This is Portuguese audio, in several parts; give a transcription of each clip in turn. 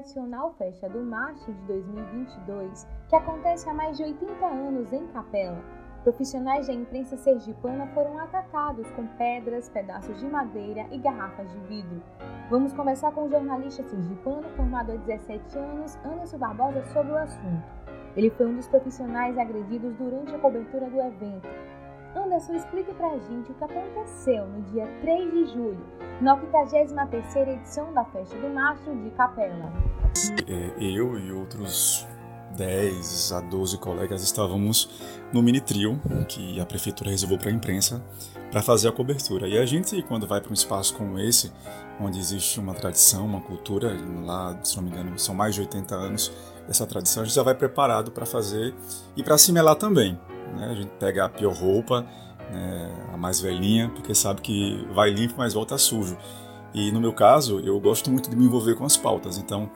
tradicional festa do Mastro de 2022, que acontece há mais de 80 anos em Capela, profissionais da imprensa sergipana foram atacados com pedras, pedaços de madeira e garrafas de vidro. Vamos conversar com o jornalista sergipano formado há 17 anos, Anderson Barbosa, sobre o assunto. Ele foi um dos profissionais agredidos durante a cobertura do evento. Anderson, explique pra gente o que aconteceu no dia 3 de julho, na 83ª edição da Festa do Mastro de Capela. É, eu e outros 10 a 12 colegas estávamos no mini trio que a prefeitura reservou para a imprensa para fazer a cobertura. E a gente, quando vai para um espaço como esse, onde existe uma tradição, uma cultura, lá, se não me engano, são mais de 80 anos dessa tradição, a gente já vai preparado para fazer e para assimilar também. Né? A gente pega a pior roupa, né, a mais velhinha, porque sabe que vai limpo, mas volta sujo. E no meu caso, eu gosto muito de me envolver com as pautas, então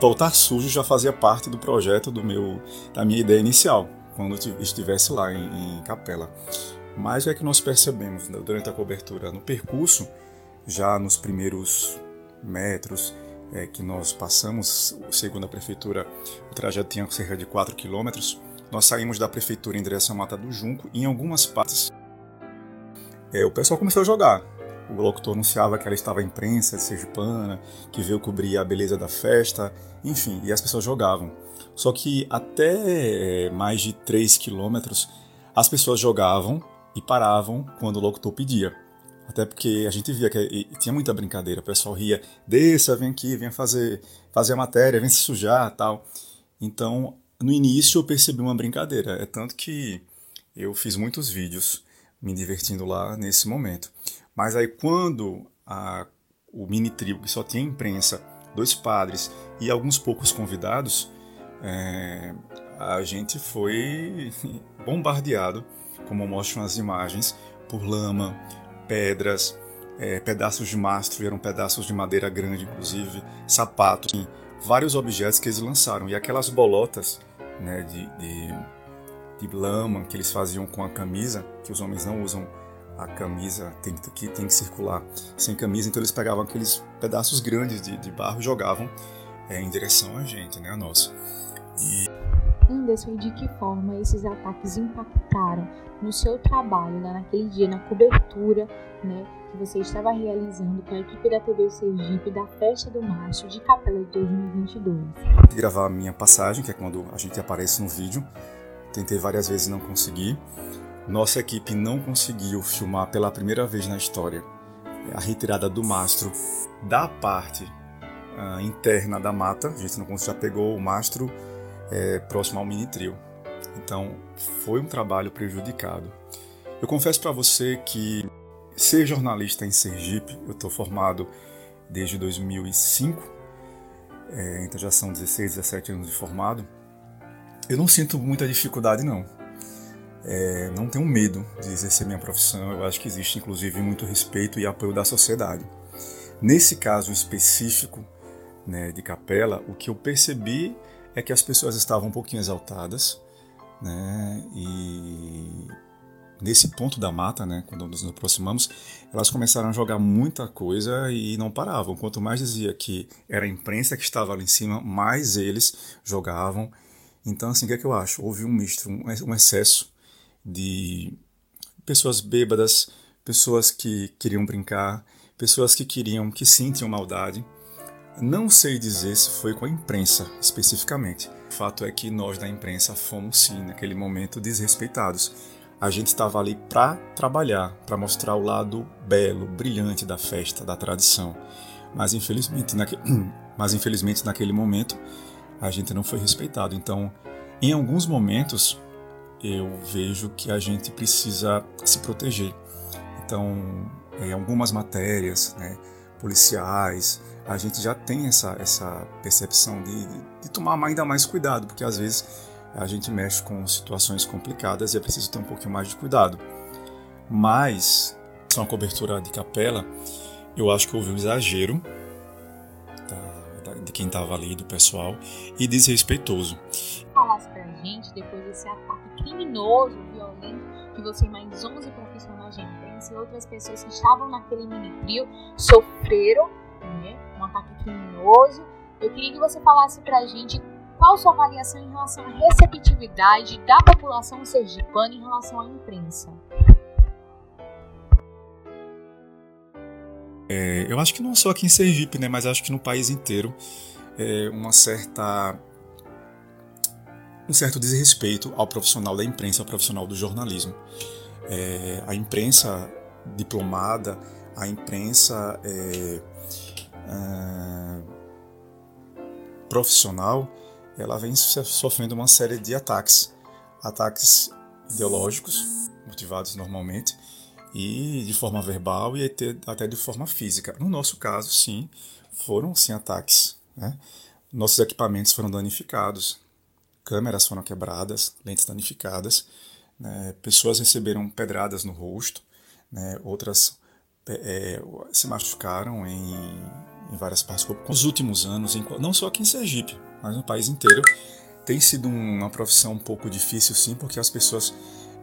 voltar sujo já fazia parte do projeto do meu da minha ideia inicial quando eu estivesse lá em, em Capela. Mas é que nós percebemos né, durante a cobertura no percurso, já nos primeiros metros é, que nós passamos, segundo a prefeitura, o trajeto tinha cerca de 4 quilômetros. Nós saímos da prefeitura em direção à Mata do Junco e em algumas partes é, o pessoal começou a jogar o locutor anunciava que ela estava imprensa de Sergipana, que veio cobrir a beleza da festa, enfim, e as pessoas jogavam. Só que até eh, mais de 3 quilômetros as pessoas jogavam e paravam quando o locutor pedia. Até porque a gente via que tinha muita brincadeira, o pessoal ria, desça, vem aqui, vem fazer, fazer a matéria, vem se sujar tal. Então, no início eu percebi uma brincadeira, é tanto que eu fiz muitos vídeos me divertindo lá nesse momento. Mas aí quando a, o mini tribo, que só tinha imprensa, dois padres e alguns poucos convidados, é, a gente foi bombardeado, como mostram as imagens, por lama, pedras, é, pedaços de mastro, eram pedaços de madeira grande, inclusive, sapatos, vários objetos que eles lançaram. E aquelas bolotas né, de, de, de lama que eles faziam com a camisa, que os homens não usam a camisa tem que, tem que circular sem camisa, então eles pegavam aqueles pedaços grandes de, de barro e jogavam é, em direção a gente, né, a nós. E... Anderson, de que forma esses ataques impactaram no seu trabalho, né, naquele dia, na cobertura, né, que você estava realizando com a equipe da TV Sergipe da Festa do Macho de Capela de 2022? Gravar a minha passagem, que é quando a gente aparece no vídeo. Tentei várias vezes e não consegui. Nossa equipe não conseguiu filmar pela primeira vez na história a retirada do mastro da parte uh, interna da mata. A gente não já pegou o mastro é, próximo ao mini trio. Então foi um trabalho prejudicado. Eu confesso para você que ser jornalista em Sergipe, eu estou formado desde 2005, é, então já são 16, 17 anos de formado. Eu não sinto muita dificuldade não é, não tenho medo de exercer minha profissão. Eu acho que existe, inclusive, muito respeito e apoio da sociedade. Nesse caso específico né, de Capela, o que eu percebi é que as pessoas estavam um pouquinho exaltadas, né, e nesse ponto da mata, né, quando nos aproximamos, elas começaram a jogar muita coisa e não paravam. Quanto mais dizia que era a imprensa que estava ali em cima, mais eles jogavam. Então, assim, o que, é que eu acho? Houve um misto, um excesso de pessoas bêbadas, pessoas que queriam brincar, pessoas que queriam, que sentiam maldade. Não sei dizer se foi com a imprensa especificamente. O fato é que nós da imprensa fomos sim, naquele momento, desrespeitados. A gente estava ali para trabalhar, para mostrar o lado belo, brilhante da festa, da tradição. Mas infelizmente, naque... Mas infelizmente naquele momento a gente não foi respeitado. Então, em alguns momentos, eu vejo que a gente precisa se proteger. Então, em algumas matérias né, policiais, a gente já tem essa, essa percepção de, de tomar ainda mais cuidado, porque às vezes a gente mexe com situações complicadas e é preciso ter um pouquinho mais de cuidado. Mas, só uma cobertura de capela, eu acho que houve um exagero da, da, de quem estava ali, do pessoal, e desrespeitoso. Falasse pra gente, depois desse ataque criminoso, violento, que você e mais 11 profissionais de imprensa e outras pessoas que estavam naquele mini trio sofreram né, um ataque criminoso. Eu queria que você falasse para a gente qual sua avaliação em relação à receptividade da população sergipana em relação à imprensa. É, eu acho que não só aqui em Sergipe, né, mas acho que no país inteiro, é uma certa um certo desrespeito ao profissional da imprensa, ao profissional do jornalismo. É, a imprensa diplomada, a imprensa é, é, profissional, ela vem sofrendo uma série de ataques, ataques ideológicos, motivados normalmente, e de forma verbal e até de forma física. No nosso caso, sim, foram sim ataques. Né? Nossos equipamentos foram danificados, câmeras foram quebradas, lentes danificadas, né? pessoas receberam pedradas no rosto, né? outras é, se machucaram em, em várias partes do corpo. Nos últimos anos, não só aqui em Sergipe, mas no país inteiro, tem sido uma profissão um pouco difícil, sim, porque as pessoas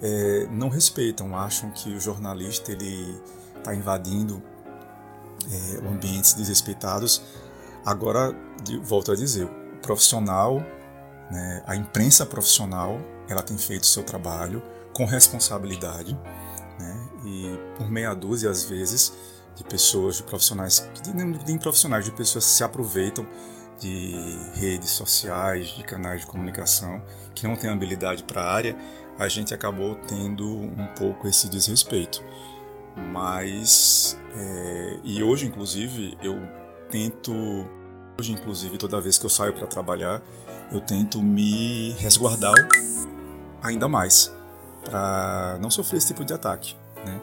é, não respeitam, acham que o jornalista ele está invadindo é, ambientes desrespeitados. Agora, de, volto a dizer, o profissional, né, a imprensa profissional, ela tem feito seu trabalho com responsabilidade, né, e por meia dúzia, às vezes, de pessoas, de profissionais, de, de profissionais, de pessoas que se aproveitam de redes sociais, de canais de comunicação, que não têm habilidade para a área a gente acabou tendo um pouco esse desrespeito. Mas, é, e hoje, inclusive, eu tento, hoje, inclusive, toda vez que eu saio para trabalhar, eu tento me resguardar ainda mais para não sofrer esse tipo de ataque. Né?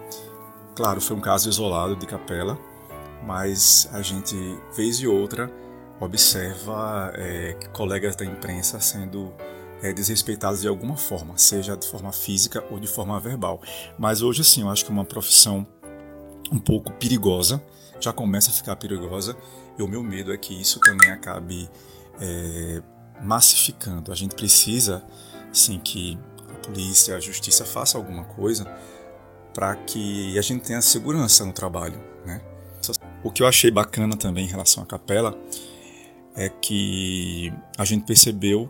Claro, foi um caso isolado de capela, mas a gente, vez e outra, observa é, colegas da imprensa sendo é, desrespeitados de alguma forma, seja de forma física ou de forma verbal. Mas hoje, sim, eu acho que é uma profissão um pouco perigosa, já começa a ficar perigosa, e o meu medo é que isso também acabe é, massificando. A gente precisa, sim, que polícia, a justiça faça alguma coisa para que a gente tenha segurança no trabalho, né? O que eu achei bacana também em relação à capela é que a gente percebeu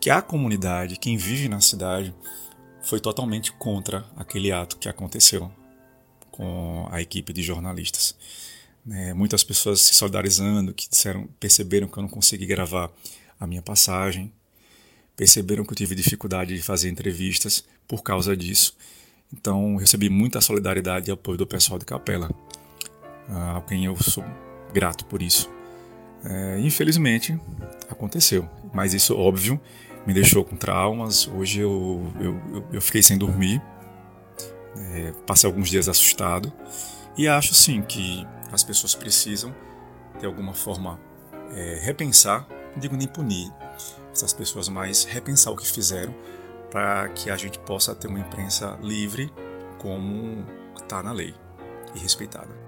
que a comunidade, quem vive na cidade, foi totalmente contra aquele ato que aconteceu com a equipe de jornalistas. É, muitas pessoas se solidarizando, que disseram, perceberam que eu não consegui gravar a minha passagem, perceberam que eu tive dificuldade de fazer entrevistas por causa disso. Então, recebi muita solidariedade e apoio do pessoal de Capela, a quem eu sou grato por isso. É, infelizmente, aconteceu, mas isso, óbvio, me deixou com traumas. Hoje eu, eu, eu fiquei sem dormir, é, passei alguns dias assustado e acho sim que as pessoas precisam de alguma forma é, repensar, não digo nem punir essas pessoas, mas repensar o que fizeram para que a gente possa ter uma imprensa livre como está na lei e respeitada.